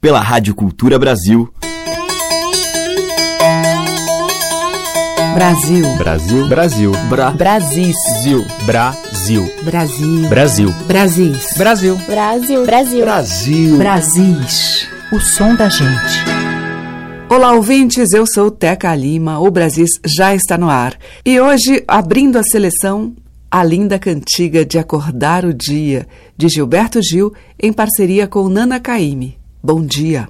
pela Rádio Cultura Brasil. Brasil. Brasil. Brasil. Bra. Brasil. Brasil. Brasil. Brasil. Brasil. Brasil. Brasil. Brasil. Brasil. Brasil. O som da gente. Olá, ouvintes. Eu sou Teca Lima. O Brasil já está no ar. E hoje, abrindo a seleção, a linda cantiga de Acordar o Dia, de Gilberto Gil, em parceria com Nana Caime. Bom dia.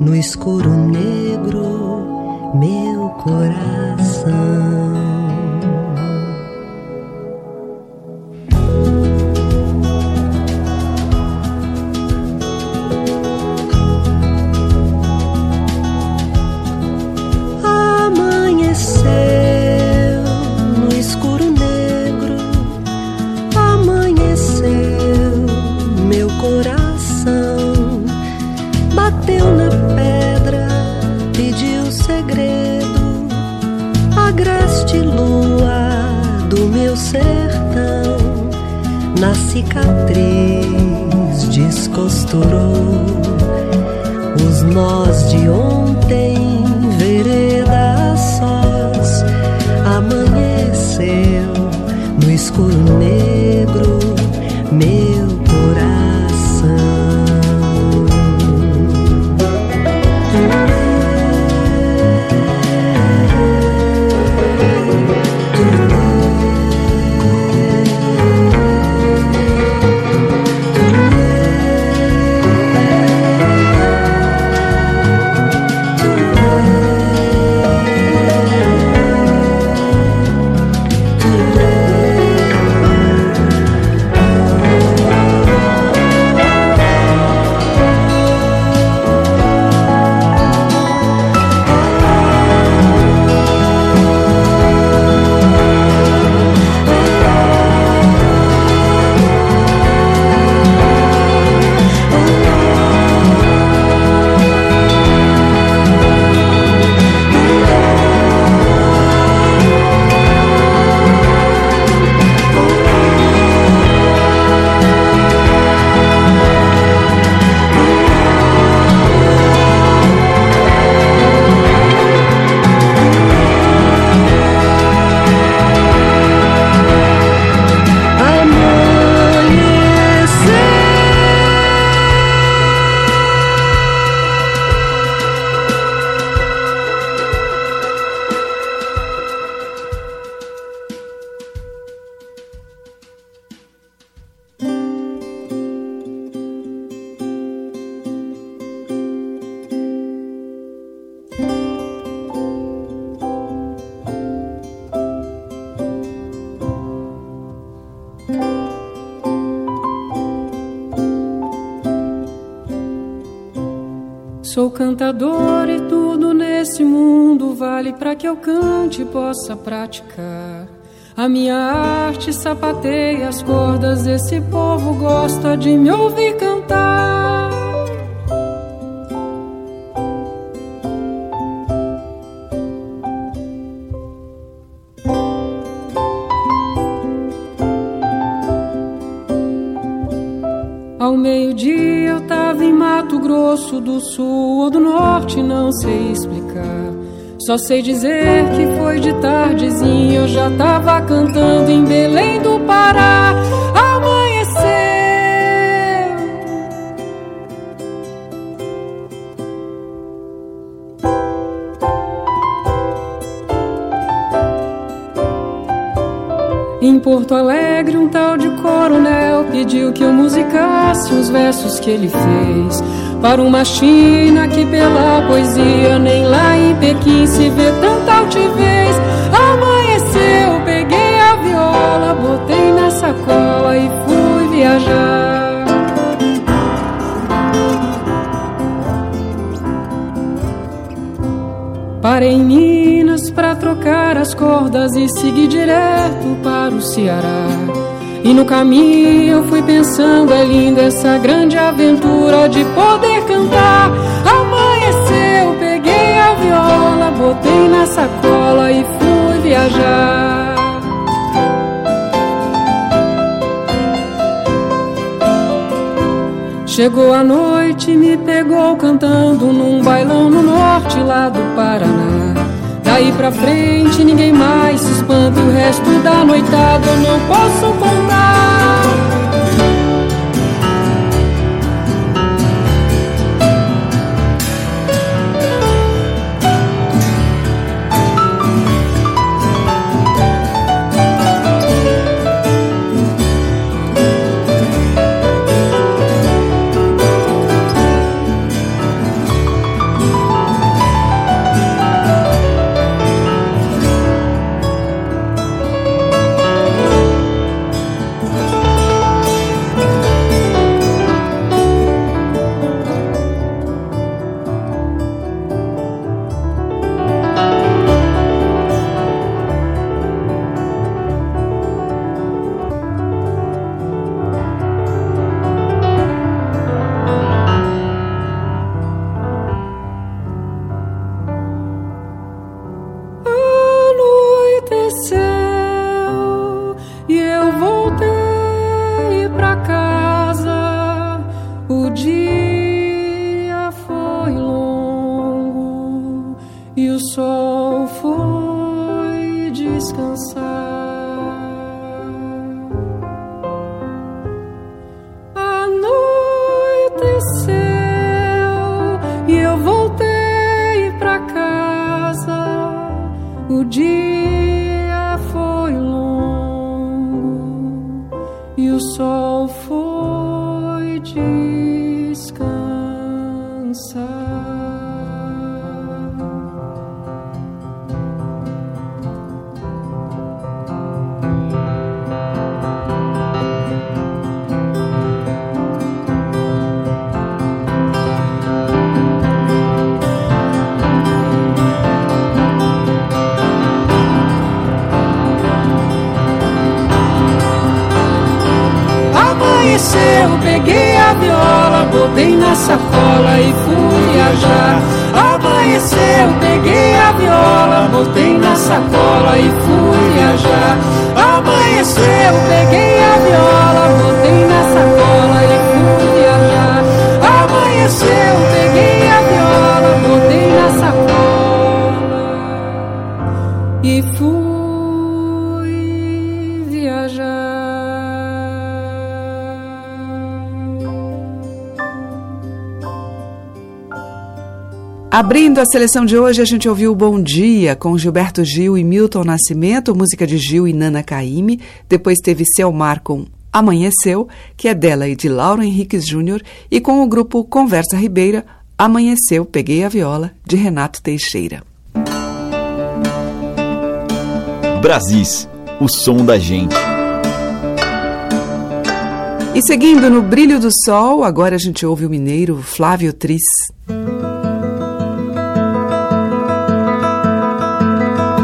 No escuro negro meu coração. Que eu cante possa praticar. A minha arte sapateia as cordas, esse povo gosta de me ouvir cantar. Só sei dizer que foi de tardezinha, eu já tava cantando em Belém do Pará. Em Porto Alegre, um tal de coronel pediu que eu musicasse os versos que ele fez. Para uma China que pela poesia nem lá em Pequim se vê tanta altivez. Amanheceu, peguei a viola, botei na sacola e fui viajar. Parei em Minas pra trocar as cordas e segui direto para o Ceará. E no caminho eu fui pensando, é linda essa grande aventura de poder cantar. Amanheceu, peguei a viola, botei na sacola e fui viajar. Chegou a noite, me pegou cantando num bailão no norte lá do Paraná. Daí pra frente ninguém mais espanta, o resto da noitada eu não posso contar. Fui viajar. Abrindo a seleção de hoje, a gente ouviu Bom Dia com Gilberto Gil e Milton Nascimento, música de Gil e Nana Caymmi. Depois teve Selmar com Amanheceu, que é dela e de Lauro Henriques Júnior, e com o grupo Conversa Ribeira, Amanheceu, Peguei a Viola, de Renato Teixeira. Brasis, o som da gente. E seguindo no Brilho do Sol, agora a gente ouve o mineiro Flávio Tris.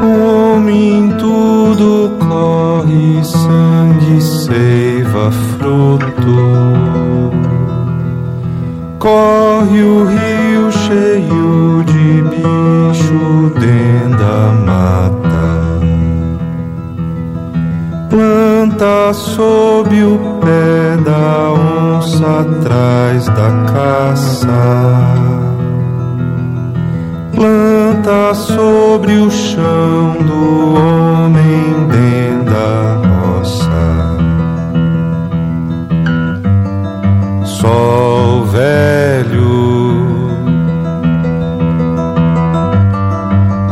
Como em tudo corre sangue, seiva, fruto. Corre o rio cheio de bicho dentro da mata. Planta sob o pé da onça atrás da caça planta sobre o chão do homem dentro da roça. Sol velho,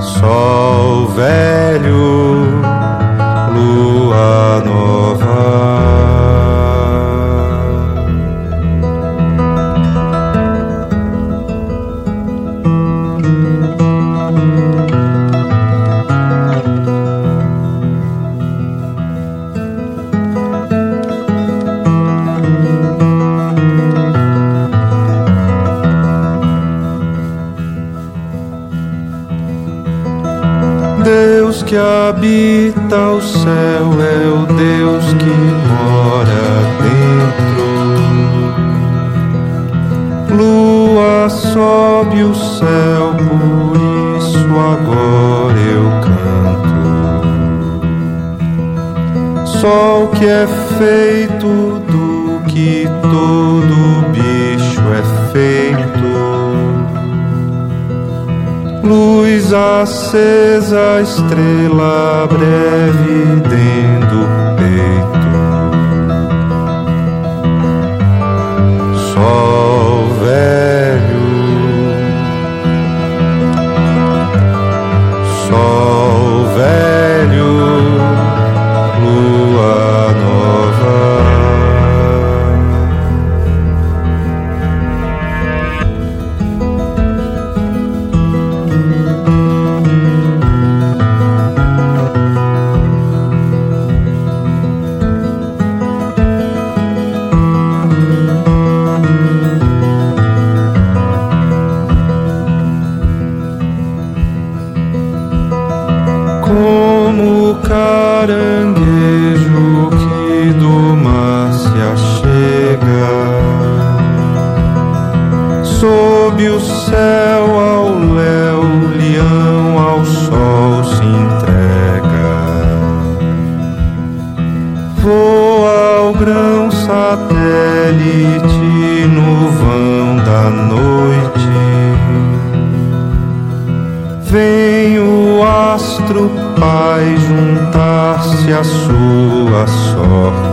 sol velho, habita o céu é o Deus que mora dentro. Lua sobe o céu, por isso agora eu canto. Sol que é feito do que todo acesa, estrela breve dentro do peito. Sol velho, sol velho, céu ao léu, leão ao sol se entrega. Voa ao grão satélite no vão da noite. Vem o astro pai juntar-se à sua sorte.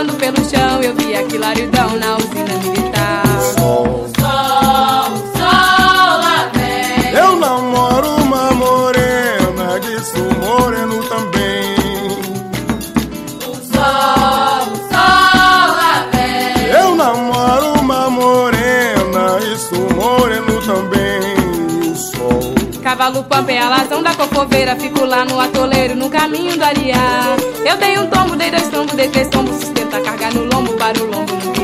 Bambu enrolando pelo chão, eu vi aquilo aridão na usina militar. Cavalo pampa é a lação da cocoveira, fico lá no atoleiro, no caminho do ariá. Eu dei um tombo, dei dois tombos, dei três tombos, sustenta a carga no lombo, para o lombo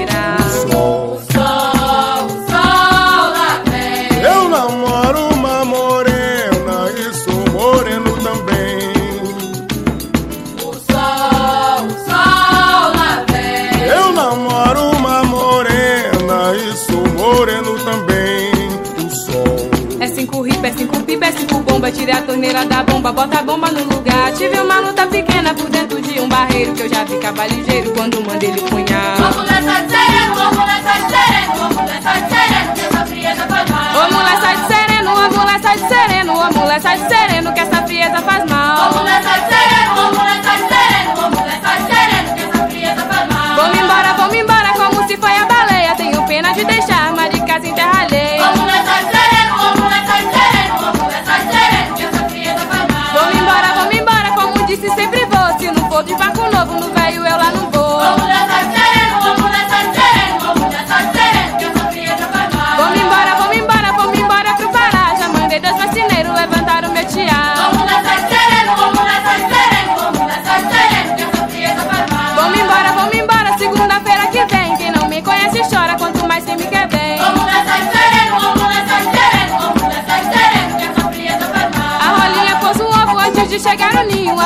Tirei a torneira da bomba, bota a bomba no lugar. Tive uma luta pequena por dentro de um barreiro que eu já vi cavalo ligeiro quando mandei ele punhar. Vamos nessa de sereno, vamos nessa de sereno, vamos nessa de sereno, que essa frieza faz mal. Mulher sai de sereno, mulher sai de sereno, mulher sai de sereno, que essa frieza faz mal. Vamos nessa de sereno, vamos nessa de sereno, vamos nessa de sereno, que essa frieza faz mal. Vamos embora, vamos embora, como se foi a baleia. Tenho pena de deixar, mas de casa em terra alheia. Vamos nessa de sereno,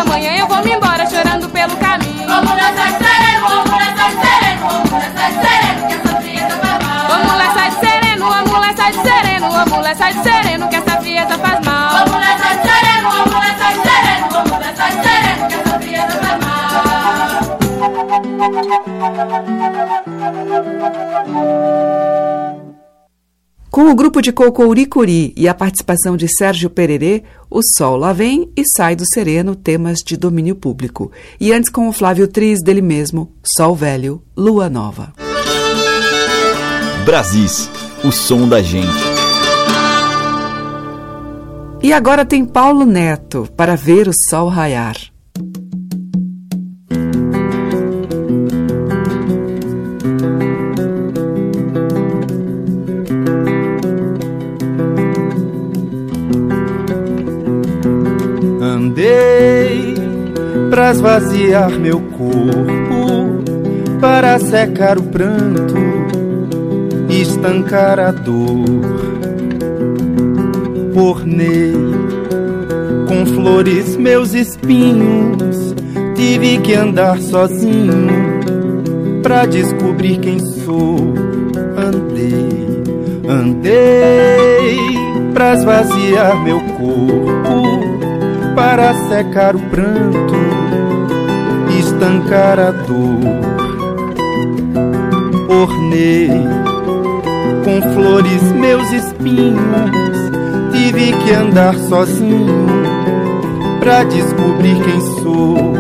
Amanhã eu vou me embora chorando pelo caminho. Vamos nessa de sereno, vamos nessa de sereno, vamos nessa de sereno, que essa frieza faz mal. Ô mulher sai sereno, ô mulher sai sereno, ô mulher sai sereno, que essa frieza faz mal. Vamos sereno, vamos sereno, vamos sereno, que essa frieza faz mal. Com o grupo de Cocouricuri e a participação de Sérgio Pererê, O Sol Lá Vem e Sai do Sereno, temas de domínio público. E antes com o Flávio Tris, dele mesmo, Sol Velho, Lua Nova. Brasis, o som da gente. E agora tem Paulo Neto, para ver o sol raiar. Esvaziar meu corpo, para secar o pranto, estancar a dor. Ornei com flores meus espinhos, tive que andar sozinho pra descobrir quem sou. Andei, andei pra esvaziar meu corpo para secar o pranto, estancar a dor. Ornei com flores meus espinhos, tive que andar sozinho pra descobrir quem sou.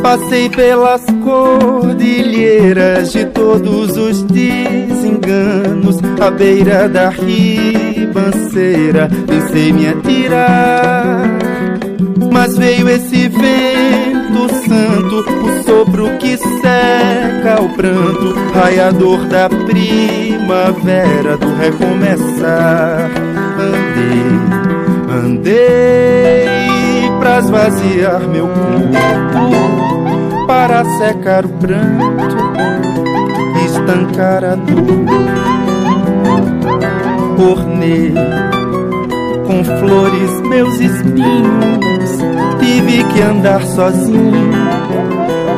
Passei pelas cordilheiras de todos os desenganos, à beira da ribanceira, pensei me atirar. Mas veio esse vento santo, o sopro que seca o pranto, raiador da primavera, do recomeçar. Andei, andei pra esvaziar meu corpo para secar o pranto, estancar a dor. Ornei com flores meus espinhos, tive que andar sozinho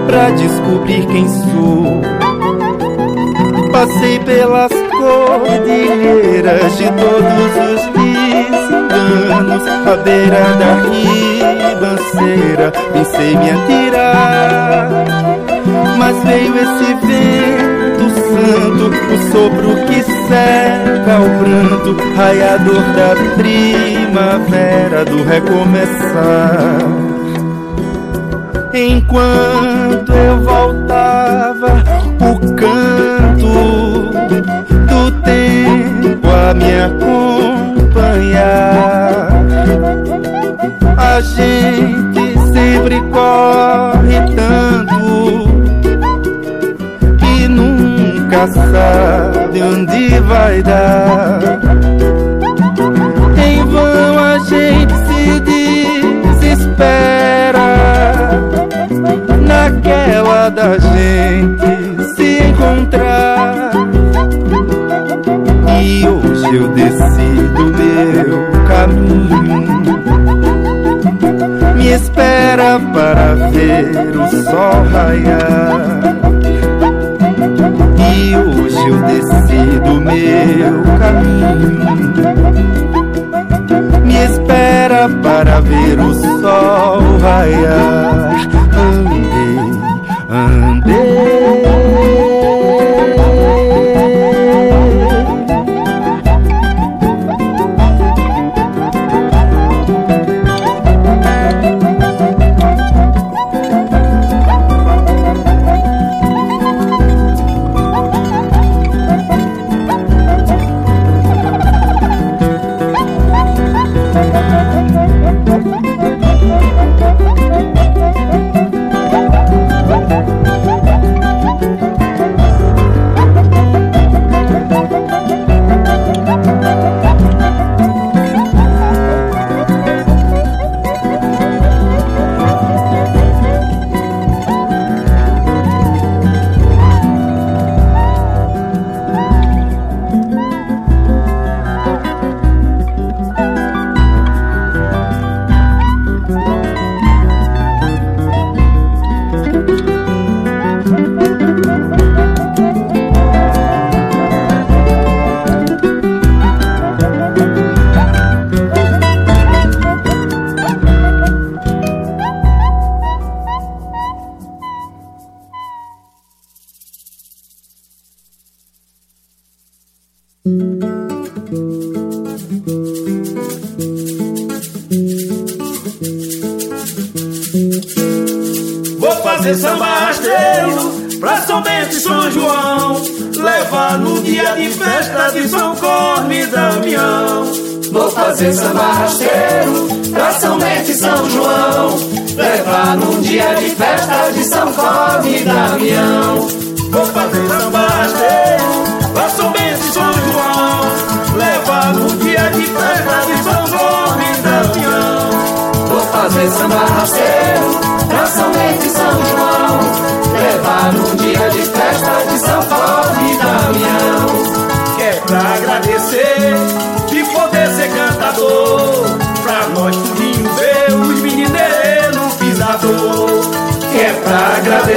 pra descobrir quem sou. Passei pelas cordilheiras de todos os desenganos, à beira da ribanceira, pensei me atirar. Mas veio esse vento do santo, o sopro que seca o pranto, raiador da primavera do recomeçar. Enquanto eu voltava, o canto do tempo a me acompanhar. A gente sempre corre tanto sabe onde vai dar. Em vão a gente se desespera naquela da gente se encontrar. E hoje eu decido meu caminho. Me espera para ver o sol raiar. Eu decido meu caminho. Me espera para ver o sol raiar. Andei, andei. Fazer samba rasteiro pra São Bento e São João. Levar num dia de festa de São Corme e Damião. Vou fazer samba rasteiro pra São Bento e São João. Levar no dia de festa de São Corme e Damião. Vou fazer samba rasteiro pra São Bento e São João. Levar num dia de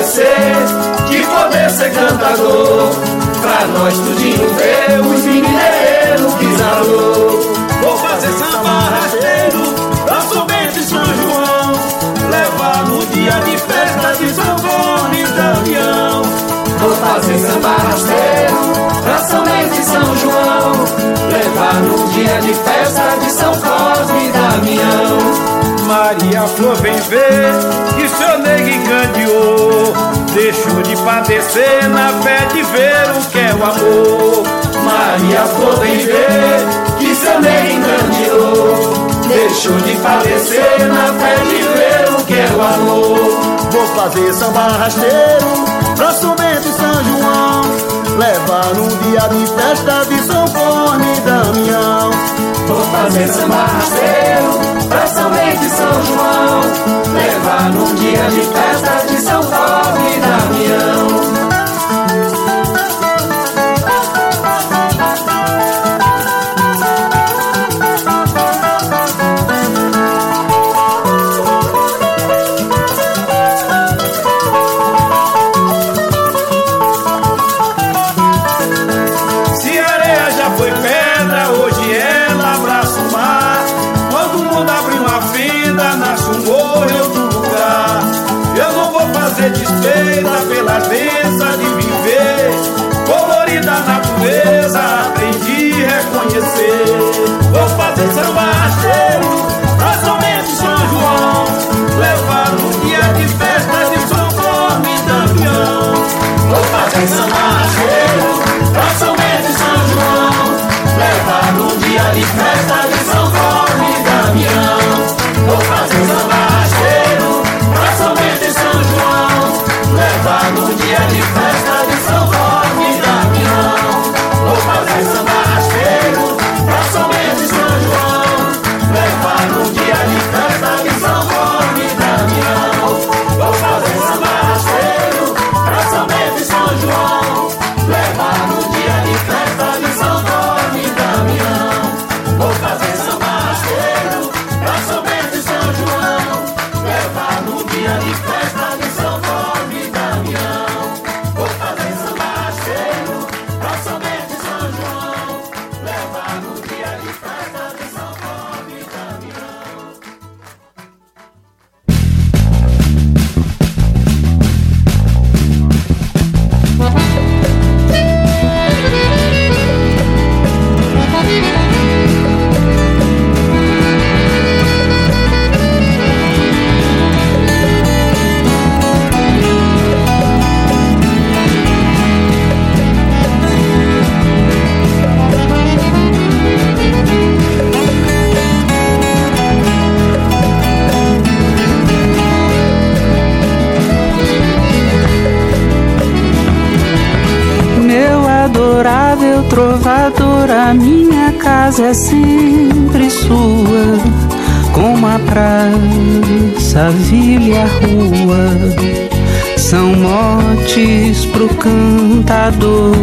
agradecer de poder ser cantador. Pra nós tudinho ver os mineiros pisador. Vou fazer samba rasteiro pra São Bento e São João. Levar no dia de festa de São Corne e Damião. Vou fazer samba rasteiro pra São Bento e São João. Levar no dia de festa de São Cosme e Damião. Maria Flor vem ver que seu nego encandeou. Deixou de padecer na fé de ver o que é o amor. Maria Flor vem ver que seu nego encandeou. Deixou de padecer na fé de ver o que é o amor. Vou fazer samba rasteiro pra São Bento e São João. Levar no dia de festa de São Corne e Damião. Vou fazer samba rasteiro pra São Bento e São João. Levar num dia de festa de São Cosme é sempre sua, como a praça, a vila e a rua, são motes pro cantador.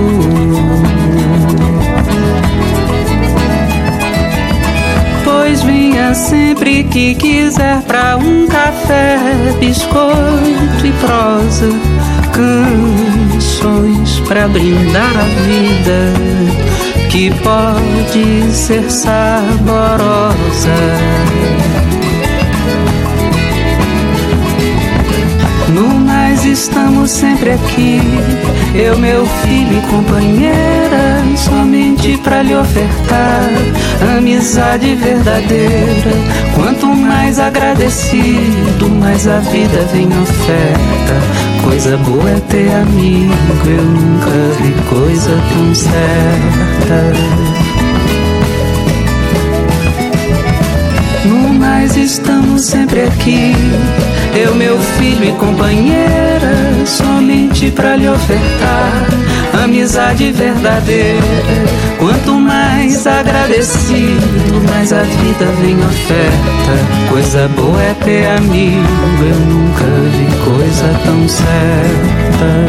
Pois vinha sempre que quiser pra um café, biscoito e prosa, canções pra brindar a vida que pode ser saborosa. No mais estamos sempre aqui, eu, meu filho e companheira, somente pra lhe ofertar amizade verdadeira. Quanto mais agradecido, mais a vida vem oferta. Coisa boa é ter amigo, eu nunca vi coisa tão certa. No mais estamos sempre aqui, eu, meu filho e companheira, somente pra lhe ofertar amizade verdadeira. Quanto mais agradecido, mais a vida vem oferta. Coisa boa é ter amigo, eu nunca vi coisa tão certa.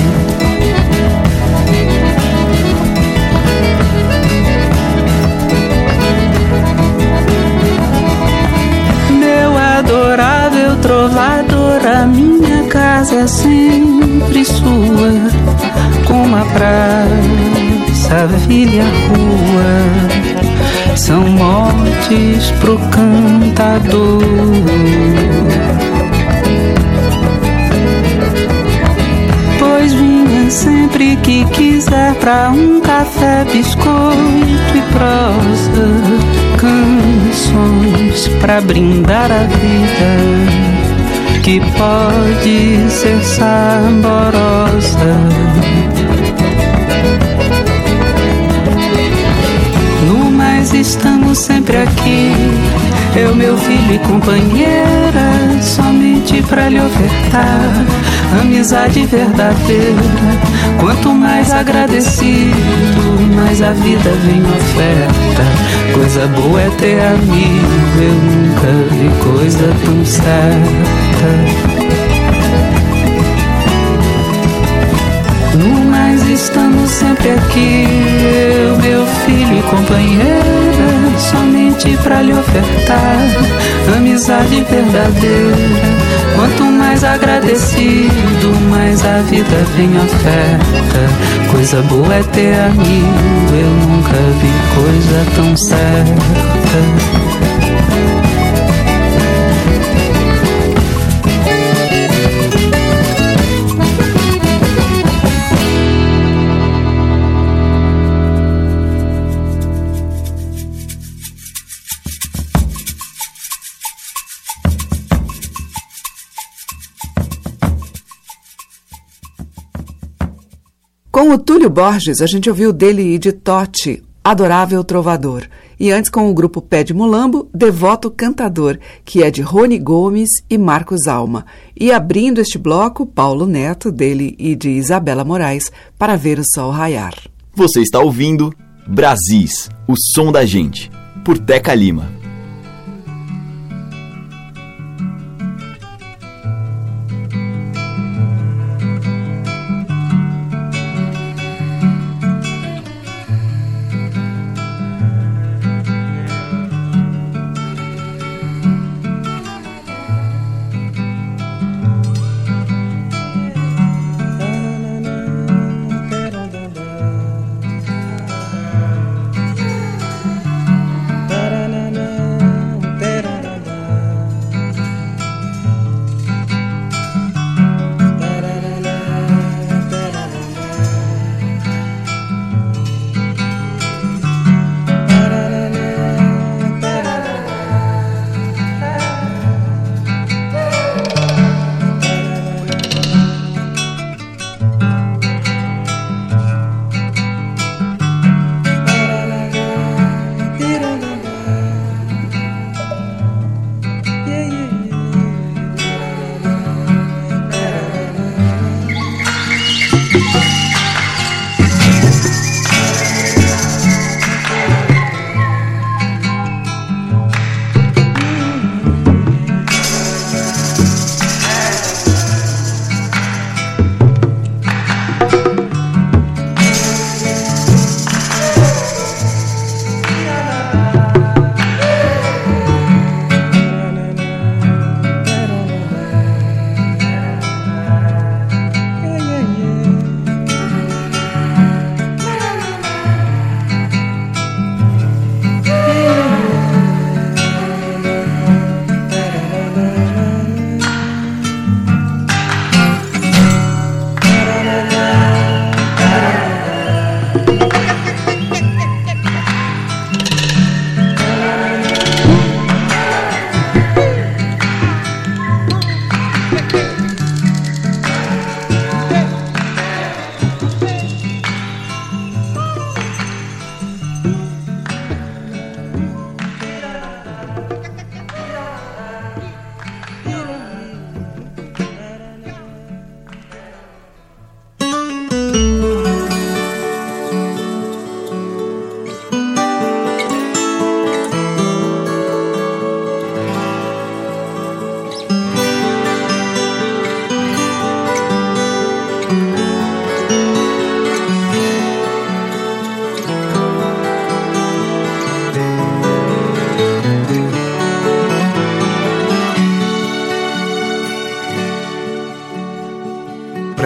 Meu adorável trovador, a minha casa é sempre sua, como a praça, a vila e a rua, são motes pro cantador. Pois vinha sempre que quiser pra um café, biscoito e prosa, canções pra brindar a vida que pode ser saborosa. No mais estamos sempre aqui, eu, meu filho e companheira, somente pra lhe ofertar amizade verdadeira. Quanto mais agradecido, mais a vida vem oferta. Coisa boa é ter amigo, eu nunca vi coisa tão certa. No mais estamos sempre aqui, eu, meu filho e companheira, somente pra lhe ofertar amizade verdadeira. Quanto mais agradecido, mais a vida vem oferta. Coisa boa é ter amigo, eu nunca vi coisa tão certa. O Túlio Borges, a gente ouviu dele e de Totti, Adorável Trovador. E antes com o grupo Pé de Mulambo, Devoto Cantador, que é de Rony Gomes e Marcos Alma. E abrindo este bloco, Paulo Neto, dele e de Isabela Moraes, para ver o sol raiar. Você está ouvindo Brasis, o som da gente, por Teca Lima.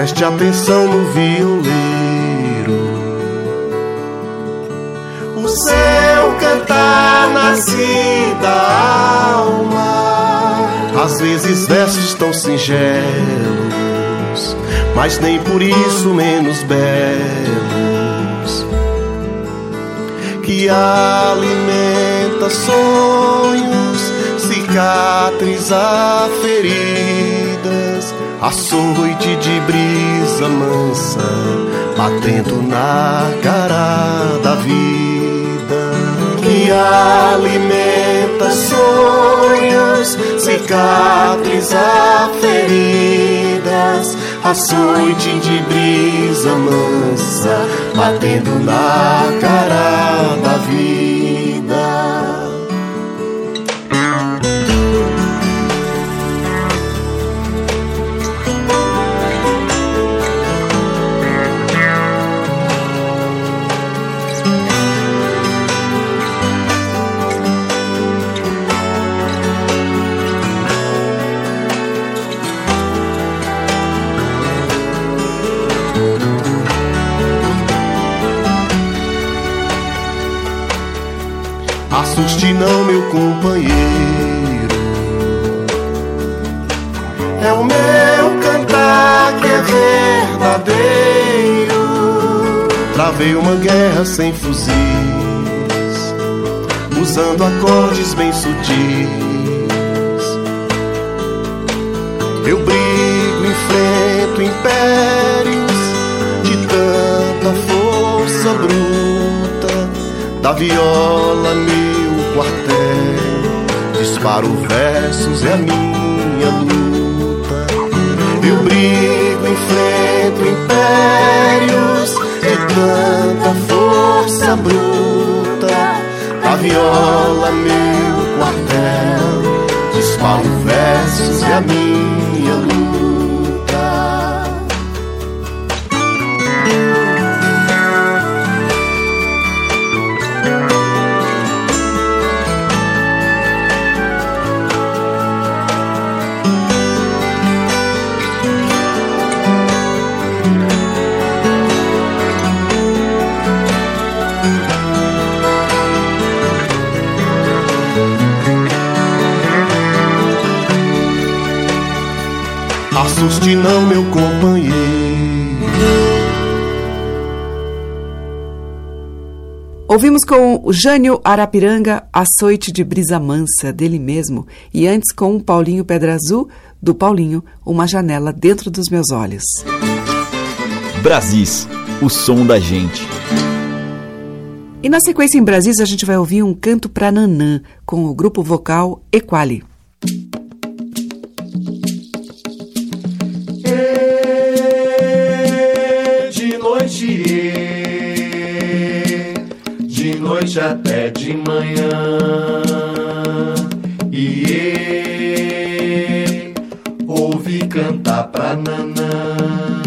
Preste atenção no violeiro. O céu cantar nasce da alma. Às vezes versos tão singelos, mas nem por isso menos belos. Que alimenta sonhos, cicatriza feridas açoite de brisa mansa, batendo na cara da vida, que alimenta sonhos, cicatriza feridas, açoite de brisa mansa, batendo na cara da vida. Assuste não, meu companheiro. É o meu cantar que é verdadeiro. Travei uma guerra sem fuzis, usando acordes bem sutis. Eu brigo, enfrento impérios de tanta força bruta da viola meu quartel disparo versos é a minha luta. Eu brigo enfrento impérios de tanta força bruta. Da viola meu quartel disparo versos é a minha luta Assuste não, meu companheiro. Ouvimos com o Jânio Arapiranga, Açoite de Brisa Mansa, dele mesmo, e antes com o Paulinho Pedra Azul, do Paulinho, Uma Janela Dentro dos Meus Olhos. Brasis, o som da gente. E na sequência em Brasis a gente vai ouvir um canto pra Nanã, com o grupo vocal Equali. Noite até de manhã. E ouvi cantar pra Nanã.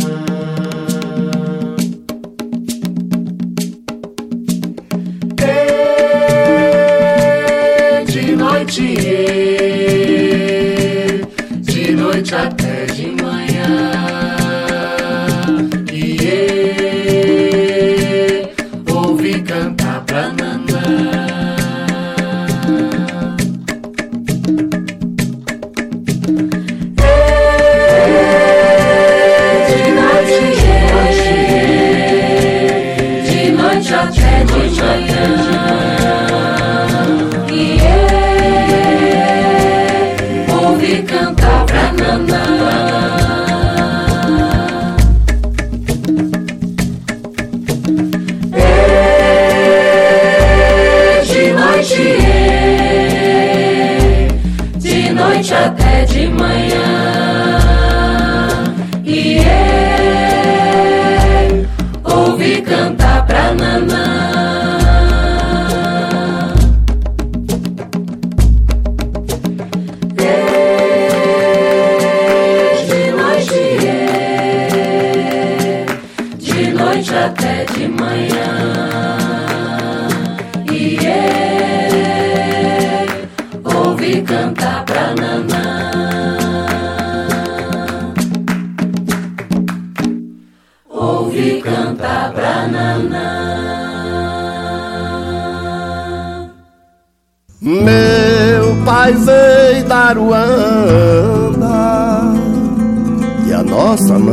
Cantar pra Nanã.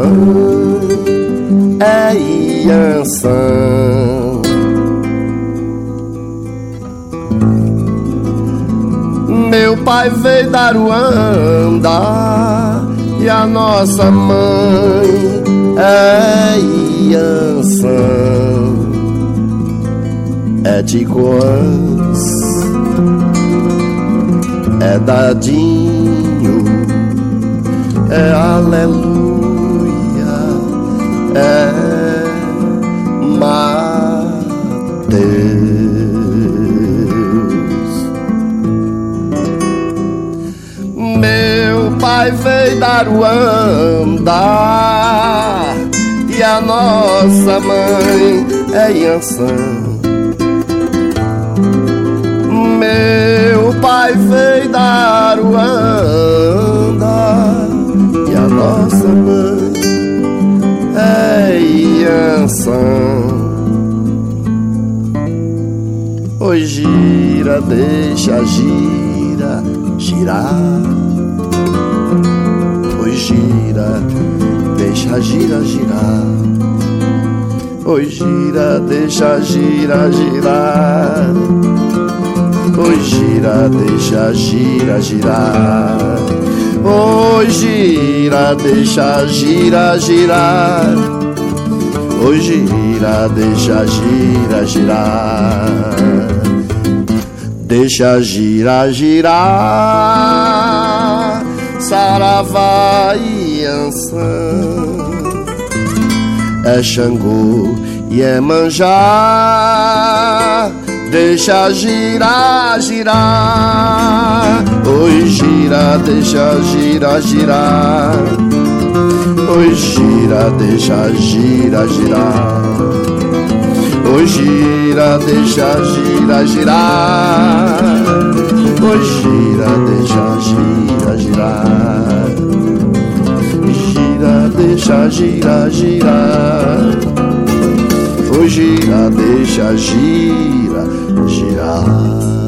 Mãe é Iansã. Meu pai veio da Ruanda e a nossa mãe é Iansã. É de Coans é dadinho, é aleluia, é Mateus. Meu pai veio da Ruanda e a nossa mãe é Yansan. Meu pai veio da Ruanda e a nossa mãe Yansan. Oi, gira, deixa, gira, girar. Oi, gira, deixa, gira, girar. Oi, gira, deixa, gira, girar. Oi, gira, deixa, gira, girar. Oi, gira, deixa, gira, girar. Oi, gira, deixa, gira, girar. Deixa, gira, girar. Saravá e Ansan. É Xangô e é manjar Deixa girar, girar. Oi, gira, deixa girar, girar. Oi, gira, deixa girar, girar. Oi, gira, deixa girar, girar. Oi, gira, deixa girar, girar. Gira, deixa girar, girar. Oi, gira, deixa gira, girar.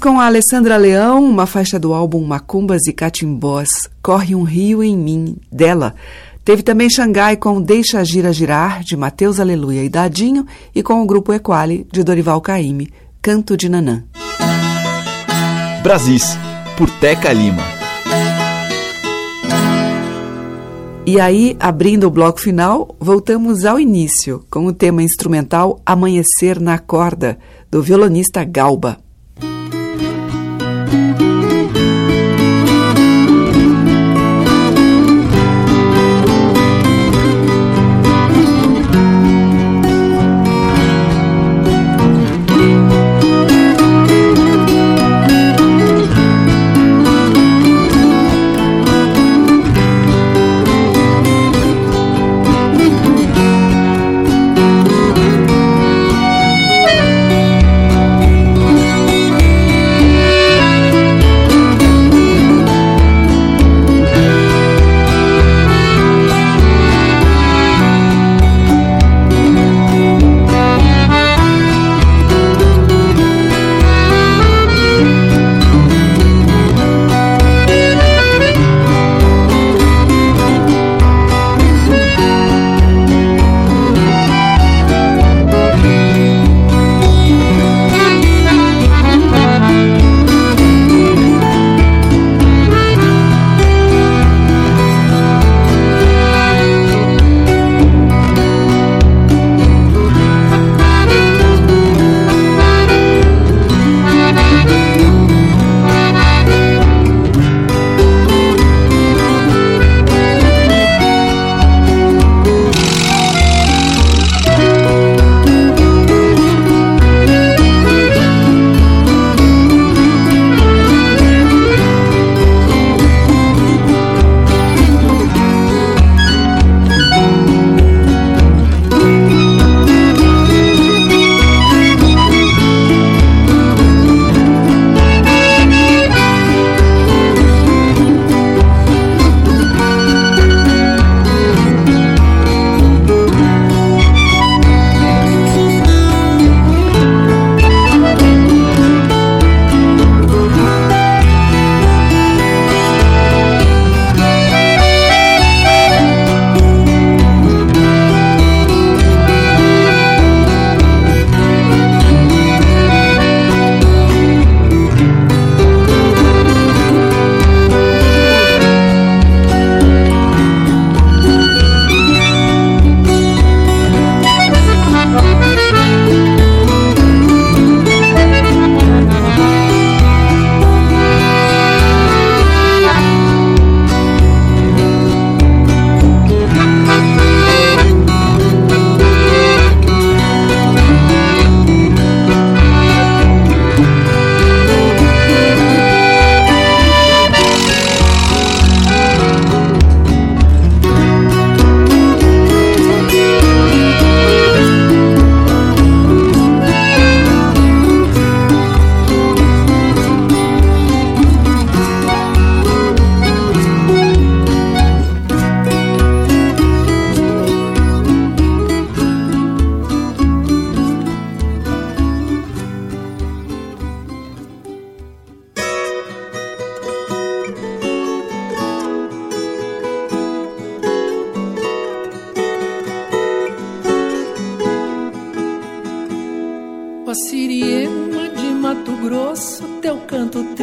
Com a Alessandra Leão uma faixa do álbum Macumbas e Catimbós, Corre um Rio em Mim, dela. Teve também Xangai com Deixa a Gira Girar, de Mateus Aleluia e Dadinho, e com o grupo Equali, de Dorival Caymmi, Canto de Nanã. Brasis, por Teca Lima. E aí, abrindo o bloco final, voltamos ao início, com o tema instrumental Amanhecer na Corda, do violonista Galba.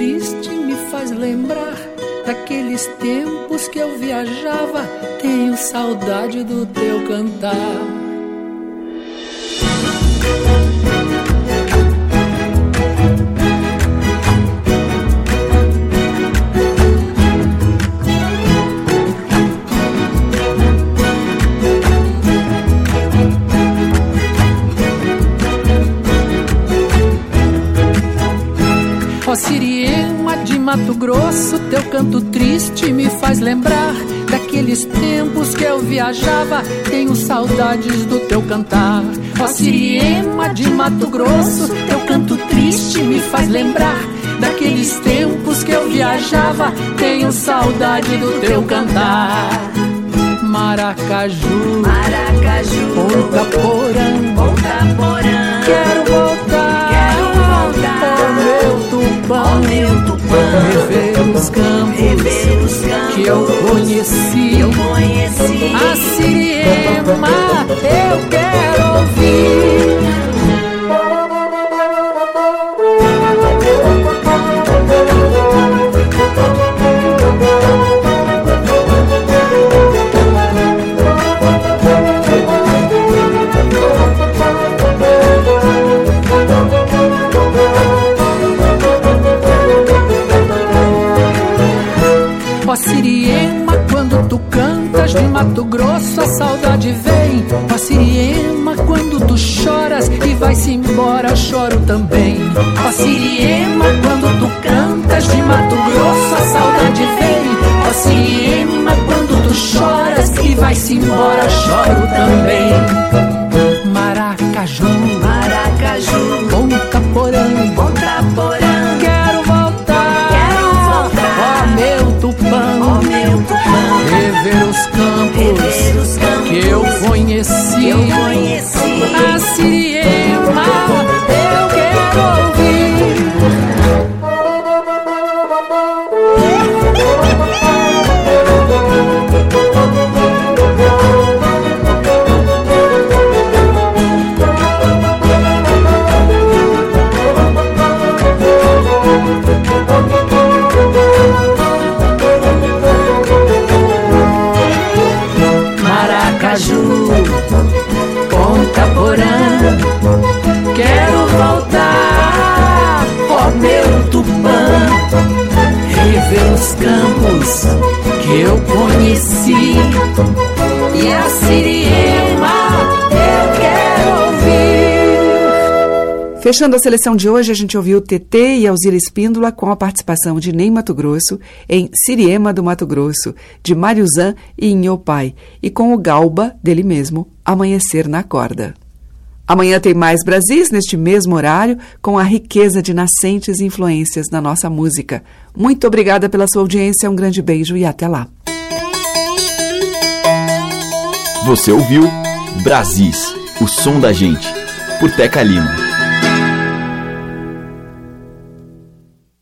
triste me faz lembrar daqueles tempos que eu viajava. Tenho saudade do teu cantar. Saudades do teu cantar. Ó Siriema de Mato Grosso, teu canto triste me faz lembrar daqueles tempos que eu viajava. Tenho saudade do teu cantar. Maracaju, Maracaju, Ponta Porã, Ponta Porã. Quero voltar, quero voltar. Oh, meu tupã, oh, meu tupã, os campos, rever os campos que eu conheci, eu conheci. A Siriema eu quero ouvir. Mato Grosso a saudade vem. A Siriema quando tu choras E vai-se embora, choro também. A Siriema quando tu cantas De Mato Fechando a seleção de hoje, a gente ouviu TT e Alzira Espíndola com a participação de Ney Mato Grosso em Siriema do Mato Grosso, de Mariuzan e Inhopai, e com o Galba, dele mesmo, Amanhecer na Corda. Amanhã tem mais Brasis neste mesmo horário, com a riqueza de nascentes influências na nossa música. Muito obrigada pela sua audiência, um grande beijo e até lá. Você ouviu Brasis, o som da gente, por Teca Lima.